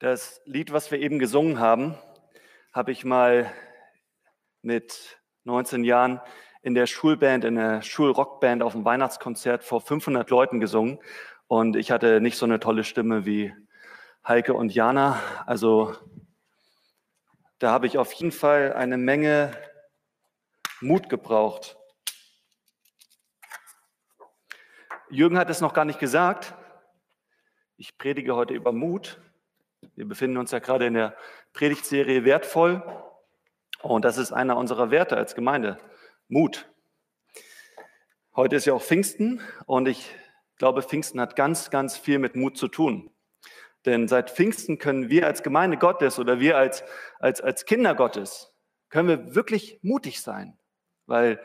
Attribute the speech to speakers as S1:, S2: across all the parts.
S1: Das Lied, was wir eben gesungen haben, habe ich mal mit 19 Jahren in der Schulband, in der Schulrockband auf dem Weihnachtskonzert vor 500 Leuten gesungen. Und ich hatte nicht so eine tolle Stimme wie Heike und Jana. Also da habe ich auf jeden Fall eine Menge Mut gebraucht. Jürgen hat es noch gar nicht gesagt. Ich predige heute über Mut. Wir befinden uns ja gerade in der Predigtserie Wertvoll. Und das ist einer unserer Werte als Gemeinde. Mut. Heute ist ja auch Pfingsten und ich glaube, Pfingsten hat ganz, ganz viel mit Mut zu tun. Denn seit Pfingsten können wir als Gemeinde Gottes oder wir als, als, als Kinder Gottes, können wir wirklich mutig sein, weil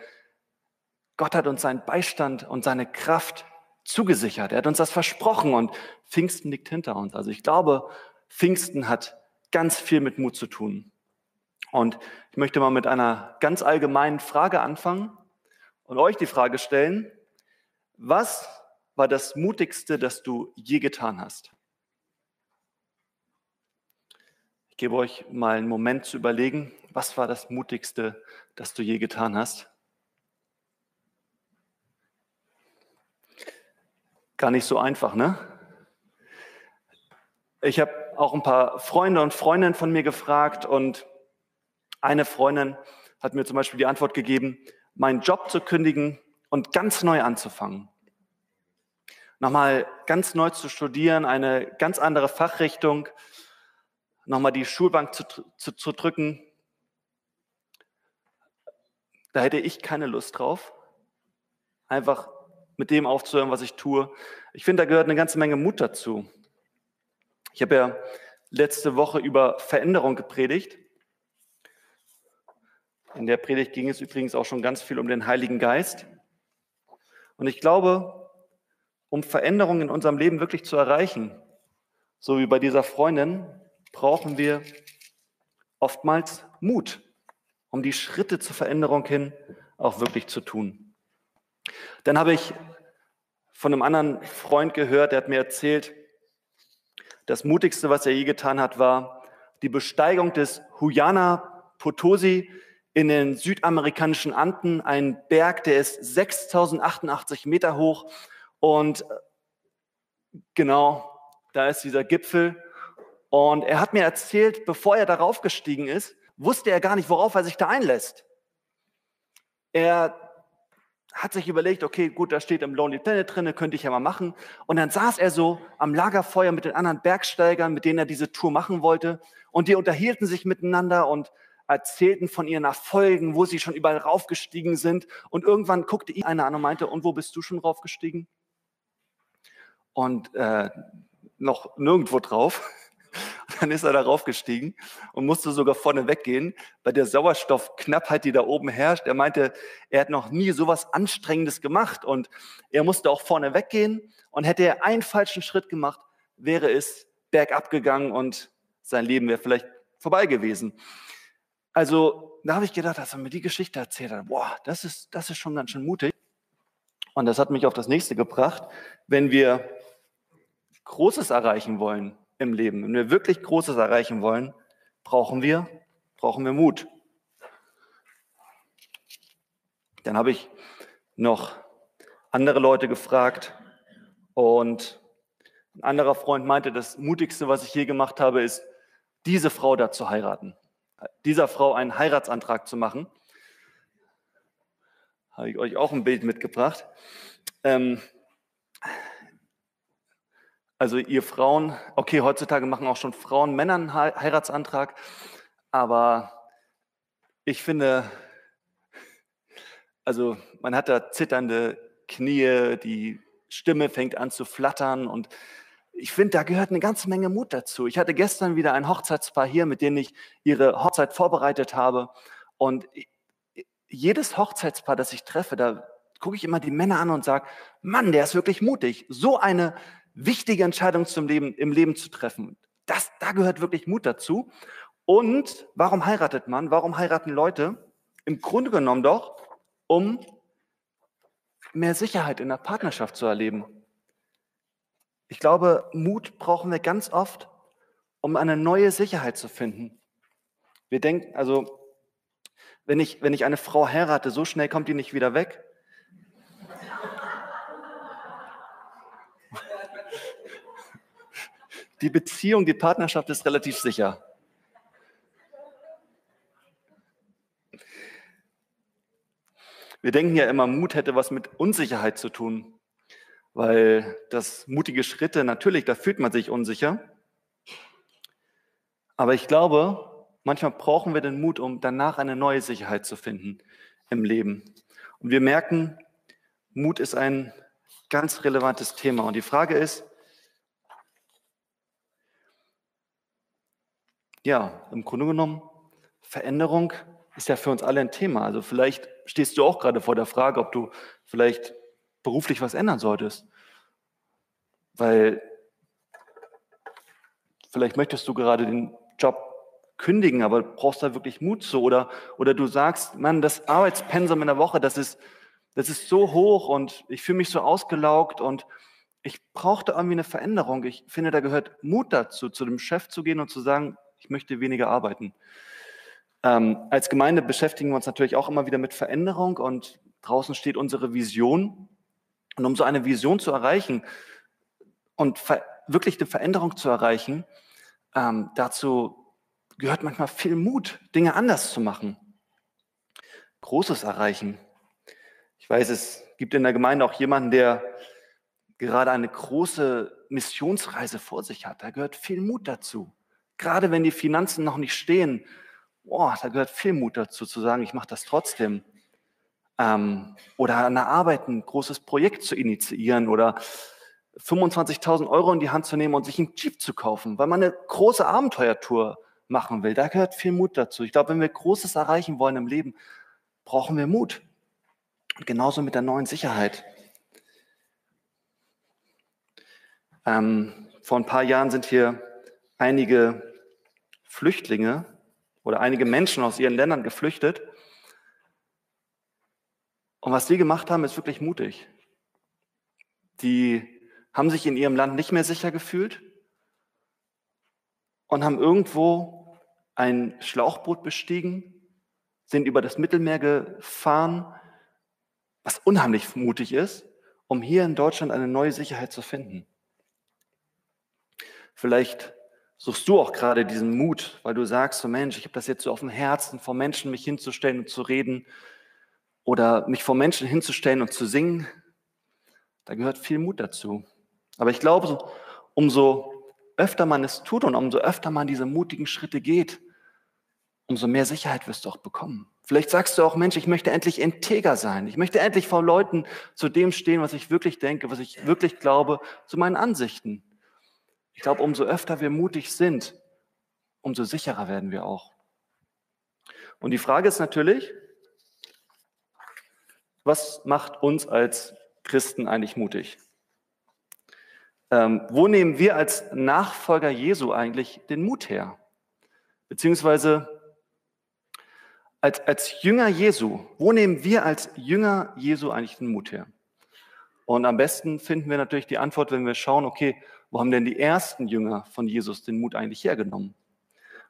S1: Gott hat uns seinen Beistand und seine Kraft zugesichert. Er hat uns das versprochen und Pfingsten liegt hinter uns. Also ich glaube, Pfingsten hat ganz viel mit Mut zu tun. Und ich möchte mal mit einer ganz allgemeinen Frage anfangen und euch die Frage stellen, was war das Mutigste, das du je getan hast? Ich gebe euch mal einen Moment zu überlegen, was war das Mutigste, das du je getan hast? Gar nicht so einfach, ne? Ich habe auch ein paar Freunde und Freundinnen von mir gefragt und eine Freundin hat mir zum Beispiel die Antwort gegeben, meinen Job zu kündigen und ganz neu anzufangen. Nochmal ganz neu zu studieren, eine ganz andere Fachrichtung, nochmal die Schulbank zu, zu, zu drücken. Da hätte ich keine Lust drauf. Einfach mit dem aufzuhören, was ich tue. Ich finde, da gehört eine ganze Menge Mut dazu. Ich habe ja letzte Woche über Veränderung gepredigt. In der Predigt ging es übrigens auch schon ganz viel um den Heiligen Geist. Und ich glaube, um Veränderung in unserem Leben wirklich zu erreichen, so wie bei dieser Freundin, brauchen wir oftmals Mut, um die Schritte zur Veränderung hin auch wirklich zu tun. Dann habe ich von einem anderen Freund gehört, der hat mir erzählt, das Mutigste, was er je getan hat, war die Besteigung des Huyana Potosi in den südamerikanischen Anden, ein Berg, der ist 6088 Meter hoch und genau, da ist dieser Gipfel. Und er hat mir erzählt, bevor er darauf gestiegen ist, wusste er gar nicht, worauf er sich da einlässt. Er hat sich überlegt, okay, gut, da steht im Lonely Planet drin, könnte ich ja mal machen. Und dann saß er so am Lagerfeuer mit den anderen Bergsteigern, mit denen er diese Tour machen wollte. Und die unterhielten sich miteinander und erzählten von ihren Erfolgen, wo sie schon überall raufgestiegen sind. Und irgendwann guckte ihn einer an und meinte, und wo bist du schon raufgestiegen? Und äh, noch nirgendwo drauf. Dann ist er darauf gestiegen und musste sogar vorne weggehen bei der Sauerstoffknappheit, die da oben herrscht. Er meinte, er hat noch nie sowas Anstrengendes gemacht und er musste auch vorne weggehen und hätte er einen falschen Schritt gemacht, wäre es bergab gegangen und sein Leben wäre vielleicht vorbei gewesen. Also da habe ich gedacht, als er mir die Geschichte erzählt hat, boah, das ist, das ist schon ganz schön mutig. Und das hat mich auf das nächste gebracht. Wenn wir Großes erreichen wollen, im Leben. Wenn wir wirklich Großes erreichen wollen, brauchen wir, brauchen wir Mut. Dann habe ich noch andere Leute gefragt und ein anderer Freund meinte, das Mutigste, was ich je gemacht habe, ist, diese Frau da zu heiraten. Dieser Frau einen Heiratsantrag zu machen. Habe ich euch auch ein Bild mitgebracht. Ähm, also ihr Frauen, okay, heutzutage machen auch schon Frauen Männern einen Heiratsantrag, aber ich finde, also man hat da zitternde Knie, die Stimme fängt an zu flattern und ich finde, da gehört eine ganze Menge Mut dazu. Ich hatte gestern wieder ein Hochzeitspaar hier, mit denen ich ihre Hochzeit vorbereitet habe und jedes Hochzeitspaar, das ich treffe, da gucke ich immer die Männer an und sage, Mann, der ist wirklich mutig. So eine wichtige Entscheidungen zum Leben, im Leben zu treffen. Das, da gehört wirklich Mut dazu. Und warum heiratet man? Warum heiraten Leute? Im Grunde genommen doch, um mehr Sicherheit in der Partnerschaft zu erleben. Ich glaube, Mut brauchen wir ganz oft, um eine neue Sicherheit zu finden. Wir denken, also, wenn ich, wenn ich eine Frau heirate, so schnell kommt die nicht wieder weg. Die Beziehung, die Partnerschaft ist relativ sicher. Wir denken ja immer, Mut hätte was mit Unsicherheit zu tun, weil das mutige Schritte, natürlich, da fühlt man sich unsicher. Aber ich glaube, manchmal brauchen wir den Mut, um danach eine neue Sicherheit zu finden im Leben. Und wir merken, Mut ist ein ganz relevantes Thema. Und die Frage ist, ja, im Grunde genommen, Veränderung ist ja für uns alle ein Thema. Also vielleicht stehst du auch gerade vor der Frage, ob du vielleicht beruflich was ändern solltest. Weil vielleicht möchtest du gerade den Job kündigen, aber brauchst da wirklich Mut zu. Oder, oder du sagst, Mann, das Arbeitspensum in der Woche, das ist, das ist so hoch und ich fühle mich so ausgelaugt und ich brauche da irgendwie eine Veränderung. Ich finde, da gehört Mut dazu, zu dem Chef zu gehen und zu sagen, ich möchte weniger arbeiten. Ähm, als Gemeinde beschäftigen wir uns natürlich auch immer wieder mit Veränderung und draußen steht unsere Vision. Und um so eine Vision zu erreichen und wirklich eine Veränderung zu erreichen, ähm, dazu gehört manchmal viel Mut, Dinge anders zu machen. Großes erreichen. Ich weiß, es gibt in der Gemeinde auch jemanden, der gerade eine große Missionsreise vor sich hat. Da gehört viel Mut dazu. Gerade wenn die Finanzen noch nicht stehen, boah, da gehört viel Mut dazu, zu sagen, ich mache das trotzdem. Ähm, oder an der Arbeit ein großes Projekt zu initiieren oder 25.000 Euro in die Hand zu nehmen und sich einen Jeep zu kaufen, weil man eine große Abenteuertour machen will. Da gehört viel Mut dazu. Ich glaube, wenn wir Großes erreichen wollen im Leben, brauchen wir Mut. Und genauso mit der neuen Sicherheit. Ähm, vor ein paar Jahren sind hier einige Flüchtlinge oder einige Menschen aus ihren Ländern geflüchtet. Und was die gemacht haben, ist wirklich mutig. Die haben sich in ihrem Land nicht mehr sicher gefühlt und haben irgendwo ein Schlauchboot bestiegen, sind über das Mittelmeer gefahren, was unheimlich mutig ist, um hier in Deutschland eine neue Sicherheit zu finden. Vielleicht suchst du auch gerade diesen Mut, weil du sagst, so Mensch, ich habe das jetzt so auf dem Herzen, vor Menschen mich hinzustellen und zu reden oder mich vor Menschen hinzustellen und zu singen. Da gehört viel Mut dazu. Aber ich glaube, umso öfter man es tut und umso öfter man diese mutigen Schritte geht, umso mehr Sicherheit wirst du auch bekommen. Vielleicht sagst du auch, Mensch, ich möchte endlich integer sein. Ich möchte endlich vor Leuten zu dem stehen, was ich wirklich denke, was ich wirklich glaube, zu meinen Ansichten. Ich glaube, umso öfter wir mutig sind, umso sicherer werden wir auch. Und die Frage ist natürlich, was macht uns als Christen eigentlich mutig? Ähm, wo nehmen wir als Nachfolger Jesu eigentlich den Mut her? Beziehungsweise als, als Jünger Jesu, wo nehmen wir als Jünger Jesu eigentlich den Mut her? Und am besten finden wir natürlich die Antwort, wenn wir schauen, okay, wo haben denn die ersten Jünger von Jesus den Mut eigentlich hergenommen?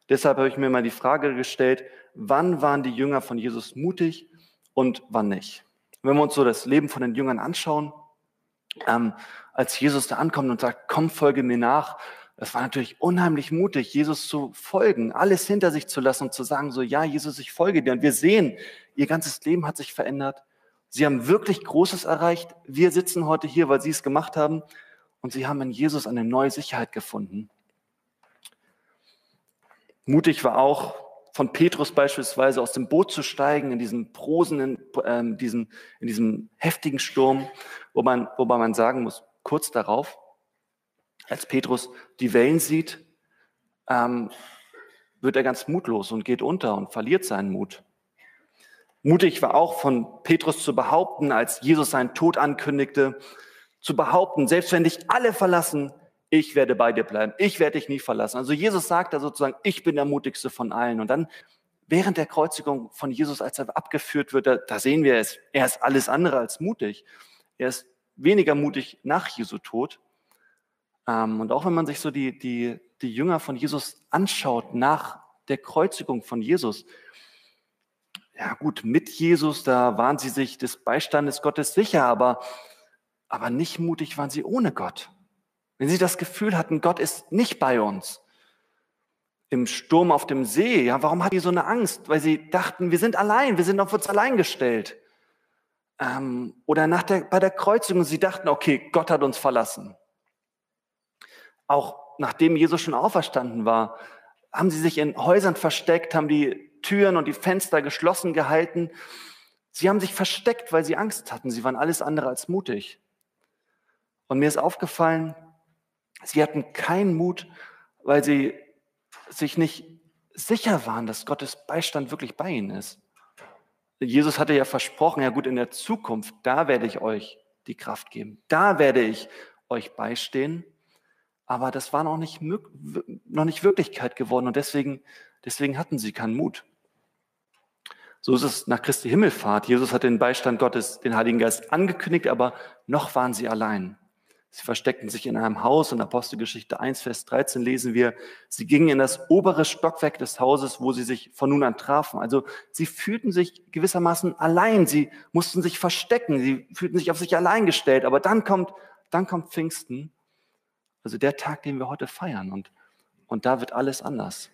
S1: Deshalb habe ich mir mal die Frage gestellt, wann waren die Jünger von Jesus mutig und wann nicht? Wenn wir uns so das Leben von den Jüngern anschauen, ähm, als Jesus da ankommt und sagt, komm, folge mir nach, das war natürlich unheimlich mutig, Jesus zu folgen, alles hinter sich zu lassen und zu sagen, so, ja, Jesus, ich folge dir. Und wir sehen, ihr ganzes Leben hat sich verändert. Sie haben wirklich Großes erreicht. Wir sitzen heute hier, weil sie es gemacht haben. Und sie haben in Jesus eine neue Sicherheit gefunden. Mutig war auch von Petrus beispielsweise aus dem Boot zu steigen in diesem prosenden, äh, diesen, in diesem heftigen Sturm, wo man, wobei man sagen muss, kurz darauf, als Petrus die Wellen sieht, ähm, wird er ganz mutlos und geht unter und verliert seinen Mut. Mutig war auch von Petrus zu behaupten, als Jesus seinen Tod ankündigte, zu behaupten, selbst wenn dich alle verlassen, ich werde bei dir bleiben, ich werde dich nie verlassen. Also Jesus sagt da sozusagen, ich bin der mutigste von allen. Und dann während der Kreuzigung von Jesus, als er abgeführt wird, da, da sehen wir es, er ist alles andere als mutig. Er ist weniger mutig nach Jesu Tod. Ähm, und auch wenn man sich so die, die, die Jünger von Jesus anschaut nach der Kreuzigung von Jesus, ja gut, mit Jesus, da waren sie sich des Beistandes Gottes sicher, aber, aber nicht mutig waren sie ohne Gott. Wenn sie das Gefühl hatten, Gott ist nicht bei uns. Im Sturm auf dem See, ja, warum hatten die so eine Angst? Weil sie dachten, wir sind allein, wir sind auf uns allein gestellt. Ähm, oder nach der, bei der Kreuzigung, sie dachten, okay, Gott hat uns verlassen. Auch nachdem Jesus schon auferstanden war, haben sie sich in Häusern versteckt, haben die Türen und die Fenster geschlossen gehalten. Sie haben sich versteckt, weil sie Angst hatten. Sie waren alles andere als mutig. Und mir ist aufgefallen, sie hatten keinen Mut, weil sie sich nicht sicher waren, dass Gottes Beistand wirklich bei ihnen ist. Jesus hatte ja versprochen, ja gut, in der Zukunft, da werde ich euch die Kraft geben. Da werde ich euch beistehen. Aber das war noch nicht, noch nicht Wirklichkeit geworden und deswegen, deswegen hatten sie keinen Mut. So ist es nach Christi Himmelfahrt. Jesus hat den Beistand Gottes, den Heiligen Geist angekündigt, aber noch waren sie allein. Sie versteckten sich in einem Haus. In Apostelgeschichte 1, Vers 13 lesen wir, sie gingen in das obere Stockwerk des Hauses, wo sie sich von nun an trafen. Also sie fühlten sich gewissermaßen allein. Sie mussten sich verstecken. Sie fühlten sich auf sich allein gestellt. Aber dann kommt, dann kommt Pfingsten. Also der Tag, den wir heute feiern. Und, und da wird alles anders.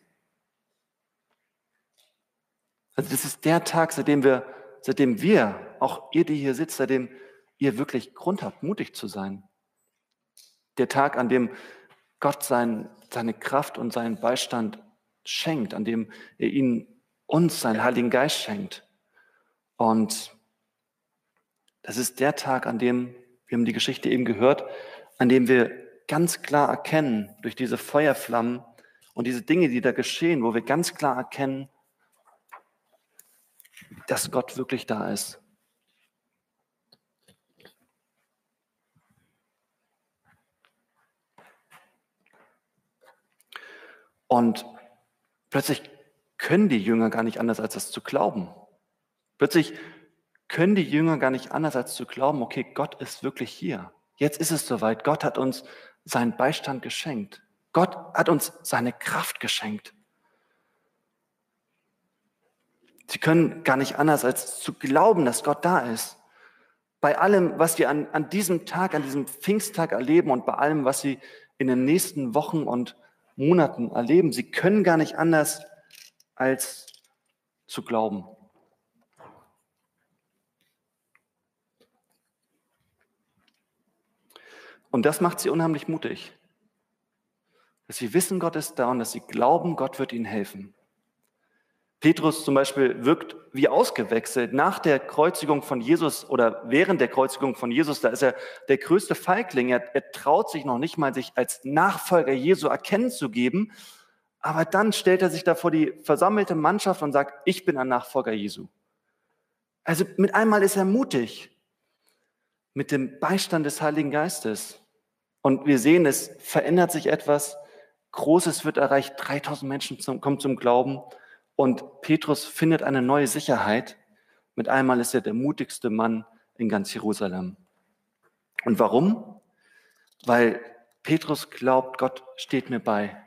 S1: Also das ist der Tag, seitdem wir, seitdem wir, auch ihr, die hier sitzt, seitdem ihr wirklich Grund habt, mutig zu sein. Der Tag, an dem Gott sein, seine Kraft und seinen Beistand schenkt, an dem er ihnen uns seinen Heiligen Geist schenkt. Und das ist der Tag, an dem, wir haben die Geschichte eben gehört, an dem wir ganz klar erkennen, durch diese Feuerflammen und diese Dinge, die da geschehen, wo wir ganz klar erkennen, dass Gott wirklich da ist. Und plötzlich können die Jünger gar nicht anders, als das zu glauben. Plötzlich können die Jünger gar nicht anders, als zu glauben, okay, Gott ist wirklich hier. Jetzt ist es soweit. Gott hat uns seinen Beistand geschenkt. Gott hat uns seine Kraft geschenkt. Sie können gar nicht anders, als zu glauben, dass Gott da ist. Bei allem, was wir an, an diesem Tag, an diesem Pfingsttag erleben und bei allem, was Sie in den nächsten Wochen und Monaten erleben, Sie können gar nicht anders, als zu glauben. Und das macht sie unheimlich mutig. Dass sie wissen, Gott ist da und dass sie glauben, Gott wird ihnen helfen. Petrus zum Beispiel wirkt wie ausgewechselt. Nach der Kreuzigung von Jesus oder während der Kreuzigung von Jesus, da ist er der größte Feigling. Er, er traut sich noch nicht mal, sich als Nachfolger Jesu erkennen zu geben. Aber dann stellt er sich da vor die versammelte Mannschaft und sagt, ich bin ein Nachfolger Jesu. Also mit einmal ist er mutig. Mit dem Beistand des Heiligen Geistes. Und wir sehen, es verändert sich etwas. Großes wird erreicht. 3000 Menschen zum, kommen zum Glauben. Und Petrus findet eine neue Sicherheit. Mit einmal ist er der mutigste Mann in ganz Jerusalem. Und warum? Weil Petrus glaubt, Gott steht mir bei.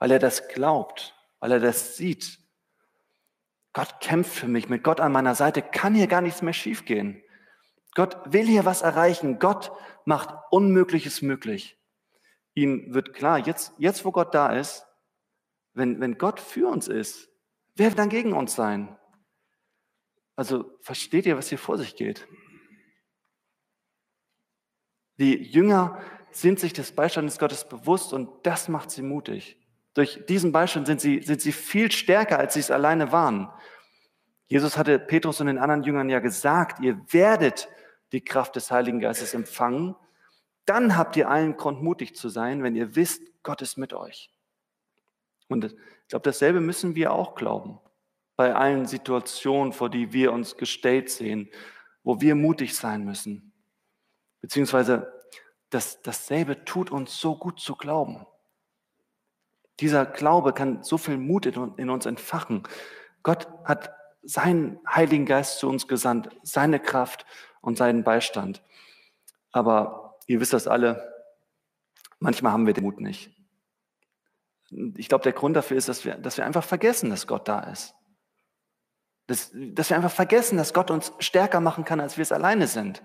S1: Weil er das glaubt, weil er das sieht. Gott kämpft für mich. Mit Gott an meiner Seite kann hier gar nichts mehr schiefgehen. Gott will hier was erreichen. Gott macht Unmögliches möglich. Ihm wird klar, jetzt, jetzt wo Gott da ist, wenn, wenn Gott für uns ist, Wer wird dann gegen uns sein? Also versteht ihr, was hier vor sich geht? Die Jünger sind sich des Beistandes Gottes bewusst und das macht sie mutig. Durch diesen Beistand sind sie, sind sie viel stärker, als sie es alleine waren. Jesus hatte Petrus und den anderen Jüngern ja gesagt, ihr werdet die Kraft des Heiligen Geistes empfangen. Dann habt ihr allen Grund, mutig zu sein, wenn ihr wisst, Gott ist mit euch. Und ich glaube, dasselbe müssen wir auch glauben. Bei allen Situationen, vor die wir uns gestellt sehen, wo wir mutig sein müssen. Beziehungsweise das, dasselbe tut uns so gut zu glauben. Dieser Glaube kann so viel Mut in uns entfachen. Gott hat seinen Heiligen Geist zu uns gesandt, seine Kraft und seinen Beistand. Aber ihr wisst das alle, manchmal haben wir den Mut nicht. Ich glaube, der Grund dafür ist, dass wir, dass wir einfach vergessen, dass Gott da ist. Dass, dass wir einfach vergessen, dass Gott uns stärker machen kann, als wir es alleine sind.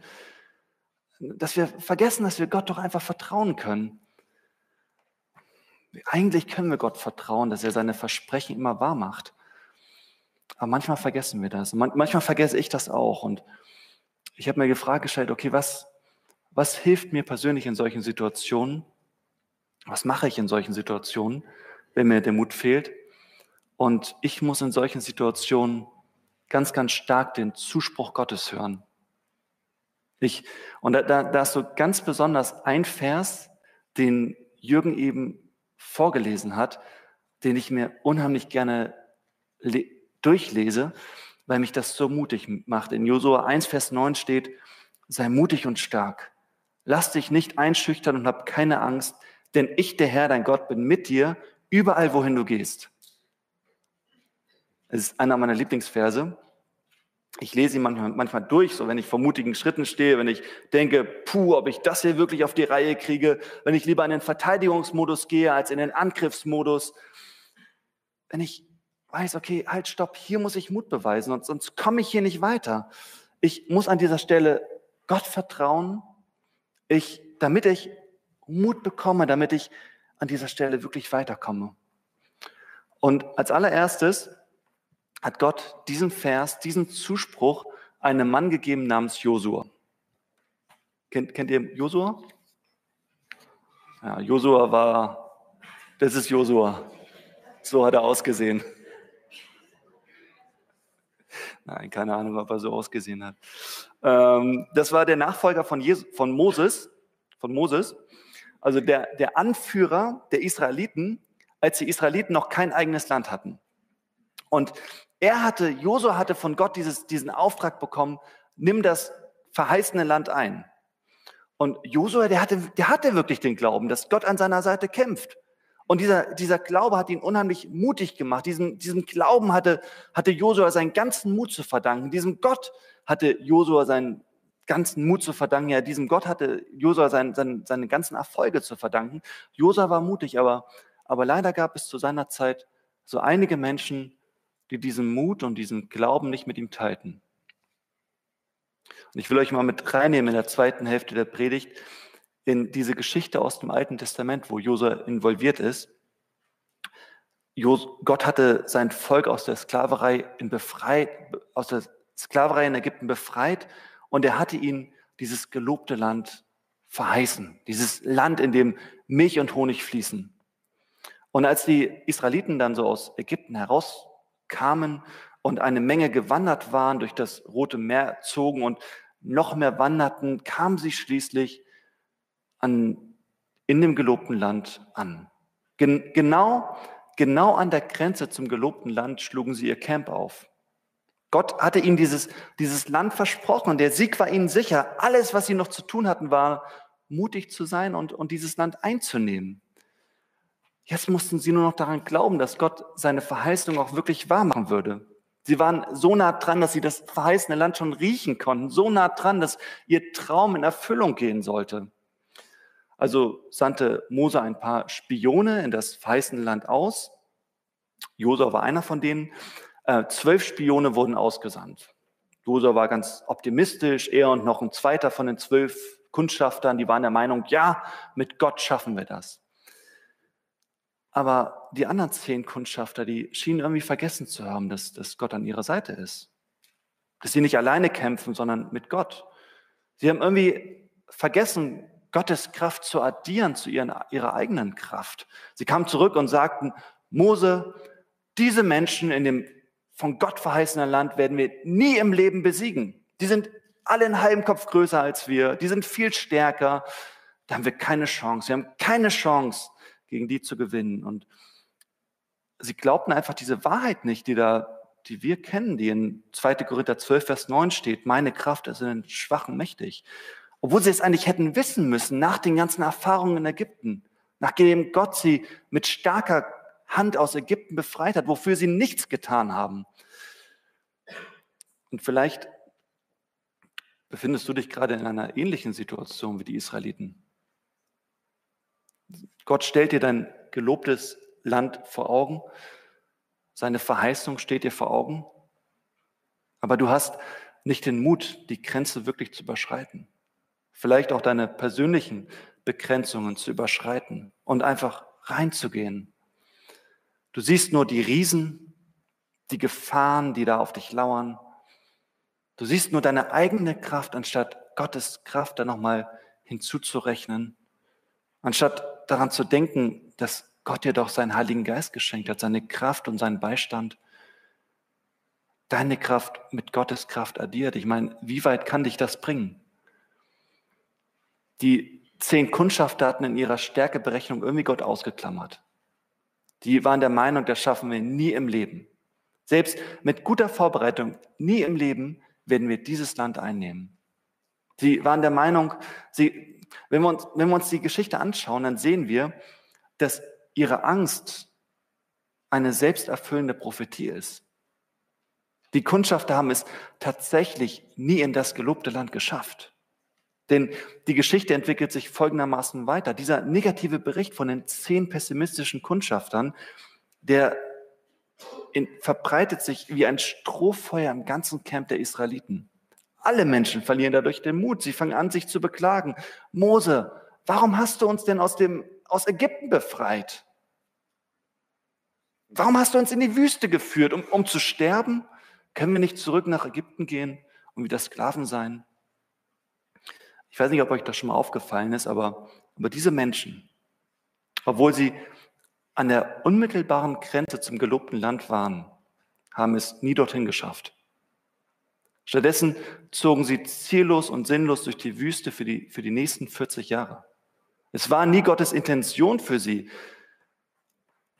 S1: Dass wir vergessen, dass wir Gott doch einfach vertrauen können. Eigentlich können wir Gott vertrauen, dass er seine Versprechen immer wahr macht. Aber manchmal vergessen wir das. manchmal vergesse ich das auch. Und ich habe mir die Frage gestellt, okay, was, was hilft mir persönlich in solchen Situationen? Was mache ich in solchen Situationen, wenn mir der Mut fehlt? Und ich muss in solchen Situationen ganz, ganz stark den Zuspruch Gottes hören. Ich, und da, da, da ist so ganz besonders ein Vers, den Jürgen eben vorgelesen hat, den ich mir unheimlich gerne durchlese, weil mich das so mutig macht. In Josua 1, Vers 9 steht, sei mutig und stark. Lass dich nicht einschüchtern und hab keine Angst, denn ich, der Herr, dein Gott, bin mit dir, überall, wohin du gehst. Es ist einer meiner Lieblingsverse. Ich lese ihn manchmal, manchmal durch, so wenn ich vor mutigen Schritten stehe, wenn ich denke, puh, ob ich das hier wirklich auf die Reihe kriege, wenn ich lieber in den Verteidigungsmodus gehe als in den Angriffsmodus. Wenn ich weiß, okay, halt, stopp, hier muss ich Mut beweisen, und sonst komme ich hier nicht weiter. Ich muss an dieser Stelle Gott vertrauen, ich, damit ich Mut bekomme, damit ich an dieser Stelle wirklich weiterkomme. Und als allererstes hat Gott diesen Vers, diesen Zuspruch einem Mann gegeben namens Josua. Kennt, kennt ihr Josua? Ja, Josua war, das ist Josua. So hat er ausgesehen. Nein, keine Ahnung, ob er so ausgesehen hat. Ähm, das war der Nachfolger von, Jesus, von Moses, von Moses, also der, der Anführer der Israeliten, als die Israeliten noch kein eigenes Land hatten. Und er hatte, Josua hatte von Gott dieses, diesen Auftrag bekommen, nimm das verheißene Land ein. Und Josua, der hatte, der hatte wirklich den Glauben, dass Gott an seiner Seite kämpft. Und dieser, dieser Glaube hat ihn unheimlich mutig gemacht. Diesem, diesem Glauben hatte, hatte Josua seinen ganzen Mut zu verdanken. Diesem Gott hatte Josua seinen ganzen Mut zu verdanken. Ja, diesem Gott hatte Josua sein, sein, seine ganzen Erfolge zu verdanken. Josua war mutig, aber, aber leider gab es zu seiner Zeit so einige Menschen, die diesen Mut und diesen Glauben nicht mit ihm teilten. Und ich will euch mal mit reinnehmen in der zweiten Hälfte der Predigt in diese Geschichte aus dem Alten Testament, wo Josua involviert ist. Gott hatte sein Volk aus der Sklaverei in befreit, aus der Sklaverei in Ägypten befreit und er hatte ihnen dieses gelobte Land verheißen, dieses Land, in dem Milch und Honig fließen. Und als die Israeliten dann so aus Ägypten herauskamen und eine Menge gewandert waren, durch das Rote Meer zogen und noch mehr wanderten, kamen sie schließlich an, in dem gelobten Land an. Gen genau, genau an der Grenze zum gelobten Land schlugen sie ihr Camp auf. Gott hatte ihnen dieses, dieses Land versprochen und der Sieg war ihnen sicher. Alles, was sie noch zu tun hatten, war mutig zu sein und, und dieses Land einzunehmen. Jetzt mussten sie nur noch daran glauben, dass Gott seine Verheißung auch wirklich wahr machen würde. Sie waren so nah dran, dass sie das verheißene Land schon riechen konnten, so nah dran, dass ihr Traum in Erfüllung gehen sollte. Also sandte Mose ein paar Spione in das verheißene Land aus. Josua war einer von denen. Äh, zwölf Spione wurden ausgesandt. Josua war ganz optimistisch. Er und noch ein zweiter von den zwölf Kundschaftern, die waren der Meinung, ja, mit Gott schaffen wir das. Aber die anderen zehn Kundschafter, die schienen irgendwie vergessen zu haben, dass, dass Gott an ihrer Seite ist. Dass sie nicht alleine kämpfen, sondern mit Gott. Sie haben irgendwie vergessen, Gottes Kraft zu addieren zu ihren, ihrer eigenen Kraft. Sie kamen zurück und sagten, Mose, diese Menschen in dem von Gott verheißenen Land werden wir nie im Leben besiegen. Die sind alle einen halben Kopf größer als wir, die sind viel stärker. Da haben wir keine Chance. Wir haben keine Chance, gegen die zu gewinnen. Und sie glaubten einfach diese Wahrheit nicht, die da, die wir kennen, die in 2. Korinther 12, Vers 9 steht. Meine Kraft ist in den Schwachen mächtig. Obwohl sie es eigentlich hätten wissen müssen, nach den ganzen Erfahrungen in Ägypten, nachdem Gott sie mit starker Hand aus Ägypten befreit hat, wofür sie nichts getan haben. Und vielleicht befindest du dich gerade in einer ähnlichen Situation wie die Israeliten. Gott stellt dir dein gelobtes Land vor Augen. Seine Verheißung steht dir vor Augen. Aber du hast nicht den Mut, die Grenze wirklich zu überschreiten. Vielleicht auch deine persönlichen Begrenzungen zu überschreiten und einfach reinzugehen. Du siehst nur die Riesen, die Gefahren, die da auf dich lauern. Du siehst nur deine eigene Kraft, anstatt Gottes Kraft da nochmal hinzuzurechnen. Anstatt daran zu denken, dass Gott dir doch seinen Heiligen Geist geschenkt hat, seine Kraft und seinen Beistand. Deine Kraft mit Gottes Kraft addiert. Ich meine, wie weit kann dich das bringen? Die zehn Kundschafter hatten in ihrer Stärkeberechnung irgendwie Gott ausgeklammert. Die waren der Meinung, das schaffen wir nie im Leben. Selbst mit guter Vorbereitung, nie im Leben werden wir dieses Land einnehmen. Sie waren der Meinung, sie, wenn, wir uns, wenn wir uns die Geschichte anschauen, dann sehen wir, dass ihre Angst eine selbsterfüllende Prophetie ist. Die Kundschafter haben es tatsächlich nie in das gelobte Land geschafft. Denn die Geschichte entwickelt sich folgendermaßen weiter. Dieser negative Bericht von den zehn pessimistischen Kundschaftern, der in, verbreitet sich wie ein Strohfeuer im ganzen Camp der Israeliten. Alle Menschen verlieren dadurch den Mut. Sie fangen an, sich zu beklagen. Mose, warum hast du uns denn aus, dem, aus Ägypten befreit? Warum hast du uns in die Wüste geführt, um, um zu sterben? Können wir nicht zurück nach Ägypten gehen und wieder Sklaven sein? Ich weiß nicht, ob euch das schon mal aufgefallen ist, aber, aber diese Menschen, obwohl sie an der unmittelbaren Grenze zum gelobten Land waren, haben es nie dorthin geschafft. Stattdessen zogen sie ziellos und sinnlos durch die Wüste für die, für die nächsten 40 Jahre. Es war nie Gottes Intention für sie,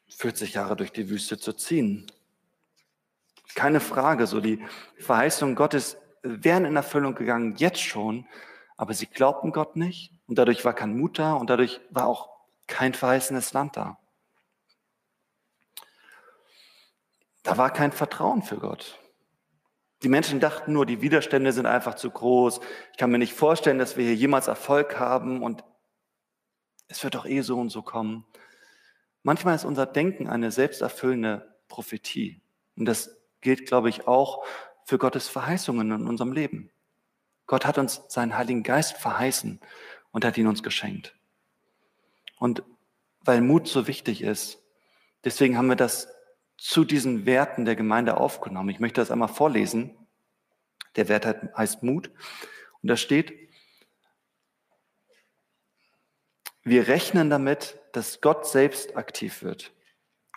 S1: 40 Jahre durch die Wüste zu ziehen. Keine Frage, so die Verheißungen Gottes wären in Erfüllung gegangen, jetzt schon, aber sie glaubten Gott nicht und dadurch war kein Mut da und dadurch war auch kein verheißenes Land da. Da war kein Vertrauen für Gott. Die Menschen dachten nur, die Widerstände sind einfach zu groß. Ich kann mir nicht vorstellen, dass wir hier jemals Erfolg haben und es wird doch eh so und so kommen. Manchmal ist unser Denken eine selbsterfüllende Prophetie. Und das gilt, glaube ich, auch für Gottes Verheißungen in unserem Leben. Gott hat uns seinen Heiligen Geist verheißen und hat ihn uns geschenkt. Und weil Mut so wichtig ist, deswegen haben wir das zu diesen Werten der Gemeinde aufgenommen. Ich möchte das einmal vorlesen. Der Wert heißt Mut. Und da steht, wir rechnen damit, dass Gott selbst aktiv wird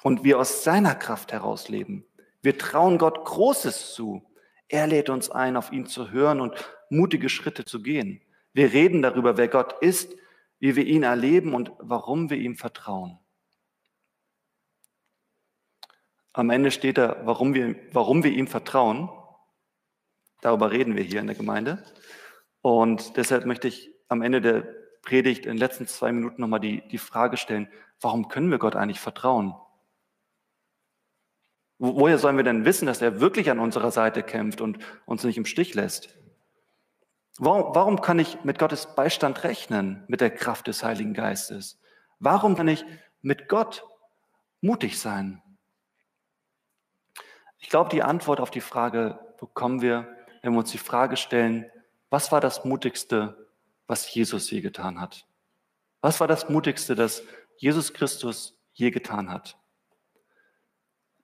S1: und wir aus seiner Kraft heraus leben. Wir trauen Gott Großes zu. Er lädt uns ein, auf ihn zu hören und mutige Schritte zu gehen. Wir reden darüber, wer Gott ist, wie wir ihn erleben und warum wir ihm vertrauen. Am Ende steht da, warum wir, warum wir ihm vertrauen. Darüber reden wir hier in der Gemeinde. Und deshalb möchte ich am Ende der Predigt in den letzten zwei Minuten nochmal die, die Frage stellen, warum können wir Gott eigentlich vertrauen? Woher sollen wir denn wissen, dass er wirklich an unserer Seite kämpft und uns nicht im Stich lässt? Warum, warum kann ich mit Gottes Beistand rechnen, mit der Kraft des Heiligen Geistes? Warum kann ich mit Gott mutig sein? Ich glaube, die Antwort auf die Frage bekommen wir, wenn wir uns die Frage stellen, was war das Mutigste, was Jesus je getan hat? Was war das Mutigste, das Jesus Christus je getan hat?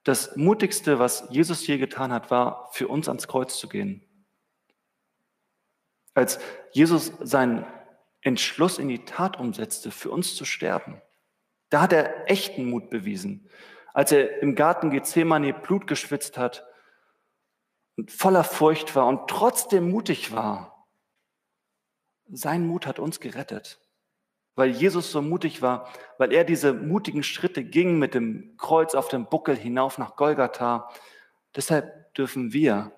S1: Das Mutigste, was Jesus je getan hat, war, für uns ans Kreuz zu gehen. Als Jesus seinen Entschluss in die Tat umsetzte, für uns zu sterben, da hat er echten Mut bewiesen als er im Garten Gethsemane Blut geschwitzt hat und voller Furcht war und trotzdem mutig war. Sein Mut hat uns gerettet, weil Jesus so mutig war, weil er diese mutigen Schritte ging mit dem Kreuz auf dem Buckel hinauf nach Golgatha. Deshalb dürfen wir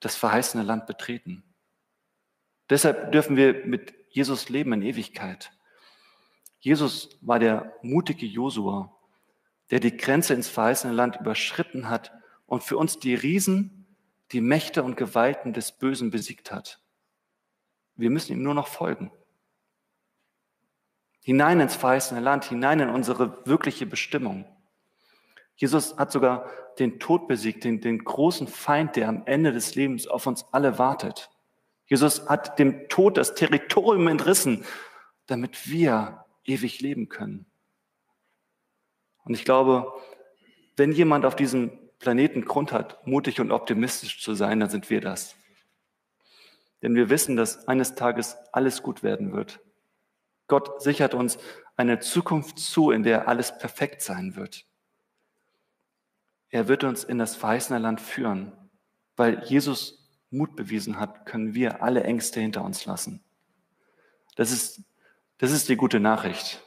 S1: das verheißene Land betreten. Deshalb dürfen wir mit Jesus leben in Ewigkeit. Jesus war der mutige Josua, der die Grenze ins verheißene Land überschritten hat und für uns die Riesen, die Mächte und Gewalten des Bösen besiegt hat. Wir müssen ihm nur noch folgen. Hinein ins verheißene Land, hinein in unsere wirkliche Bestimmung. Jesus hat sogar den Tod besiegt, den, den großen Feind, der am Ende des Lebens auf uns alle wartet. Jesus hat dem Tod das Territorium entrissen, damit wir ewig leben können. Und ich glaube, wenn jemand auf diesem Planeten Grund hat, mutig und optimistisch zu sein, dann sind wir das. Denn wir wissen, dass eines Tages alles gut werden wird. Gott sichert uns eine Zukunft zu, in der alles perfekt sein wird. Er wird uns in das verheißene Land führen. Weil Jesus Mut bewiesen hat, können wir alle Ängste hinter uns lassen. Das ist, das ist die gute Nachricht.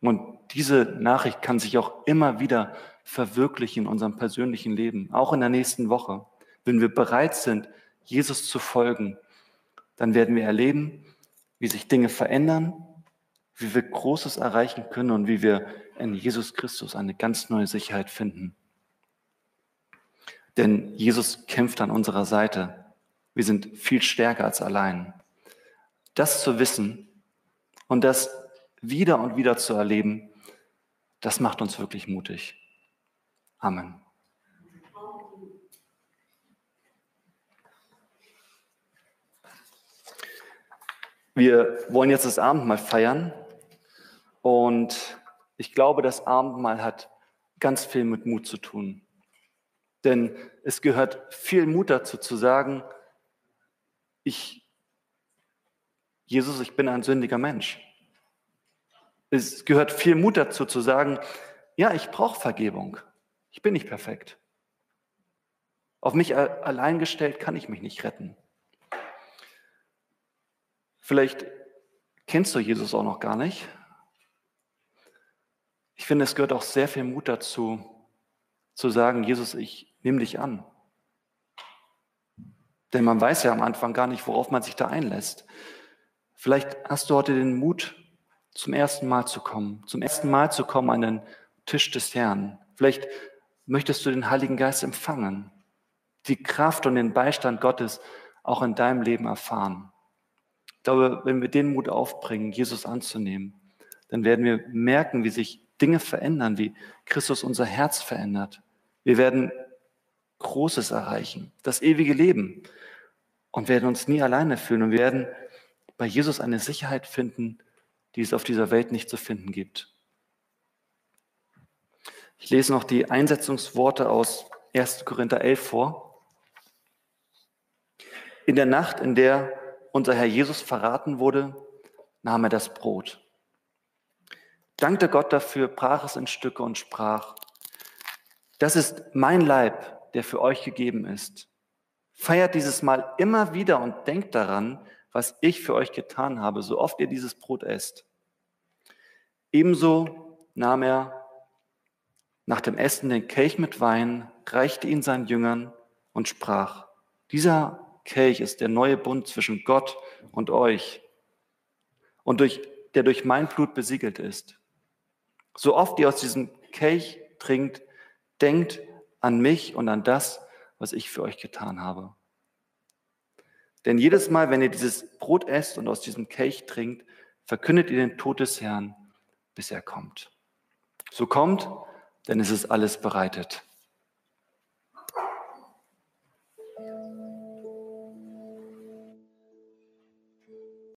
S1: Und diese Nachricht kann sich auch immer wieder verwirklichen in unserem persönlichen Leben, auch in der nächsten Woche. Wenn wir bereit sind, Jesus zu folgen, dann werden wir erleben, wie sich Dinge verändern, wie wir Großes erreichen können und wie wir in Jesus Christus eine ganz neue Sicherheit finden. Denn Jesus kämpft an unserer Seite. Wir sind viel stärker als allein. Das zu wissen und das wieder und wieder zu erleben, das macht uns wirklich mutig. Amen. Wir wollen jetzt das Abendmahl feiern und ich glaube, das Abendmahl hat ganz viel mit Mut zu tun. Denn es gehört viel Mut dazu zu sagen, ich, Jesus, ich bin ein sündiger Mensch. Es gehört viel Mut dazu zu sagen, ja, ich brauche Vergebung. Ich bin nicht perfekt. Auf mich allein gestellt kann ich mich nicht retten. Vielleicht kennst du Jesus auch noch gar nicht. Ich finde, es gehört auch sehr viel Mut dazu, zu sagen, Jesus, ich nehme dich an. Denn man weiß ja am Anfang gar nicht, worauf man sich da einlässt. Vielleicht hast du heute den Mut, zum ersten Mal zu kommen, zum ersten Mal zu kommen an den Tisch des Herrn. Vielleicht möchtest du den Heiligen Geist empfangen, die Kraft und den Beistand Gottes auch in deinem Leben erfahren. Ich glaube, wenn wir den Mut aufbringen, Jesus anzunehmen, dann werden wir merken, wie sich Dinge verändern, wie Christus unser Herz verändert. Wir werden Großes erreichen, das ewige Leben und werden uns nie alleine fühlen und werden bei Jesus eine Sicherheit finden, die es auf dieser Welt nicht zu finden gibt. Ich lese noch die Einsetzungsworte aus 1. Korinther 11 vor. In der Nacht, in der unser Herr Jesus verraten wurde, nahm er das Brot, dankte Gott dafür, brach es in Stücke und sprach, das ist mein Leib, der für euch gegeben ist. Feiert dieses Mal immer wieder und denkt daran, was ich für euch getan habe, so oft ihr dieses Brot esst. Ebenso nahm er nach dem Essen den Kelch mit Wein, reichte ihn seinen Jüngern und sprach, dieser Kelch ist der neue Bund zwischen Gott und euch und durch, der durch mein Blut besiegelt ist. So oft ihr aus diesem Kelch trinkt, denkt an mich und an das, was ich für euch getan habe. Denn jedes Mal, wenn ihr dieses Brot esst und aus diesem Kelch trinkt, verkündet ihr den Tod des Herrn, bis er kommt. So kommt, denn es ist alles bereitet.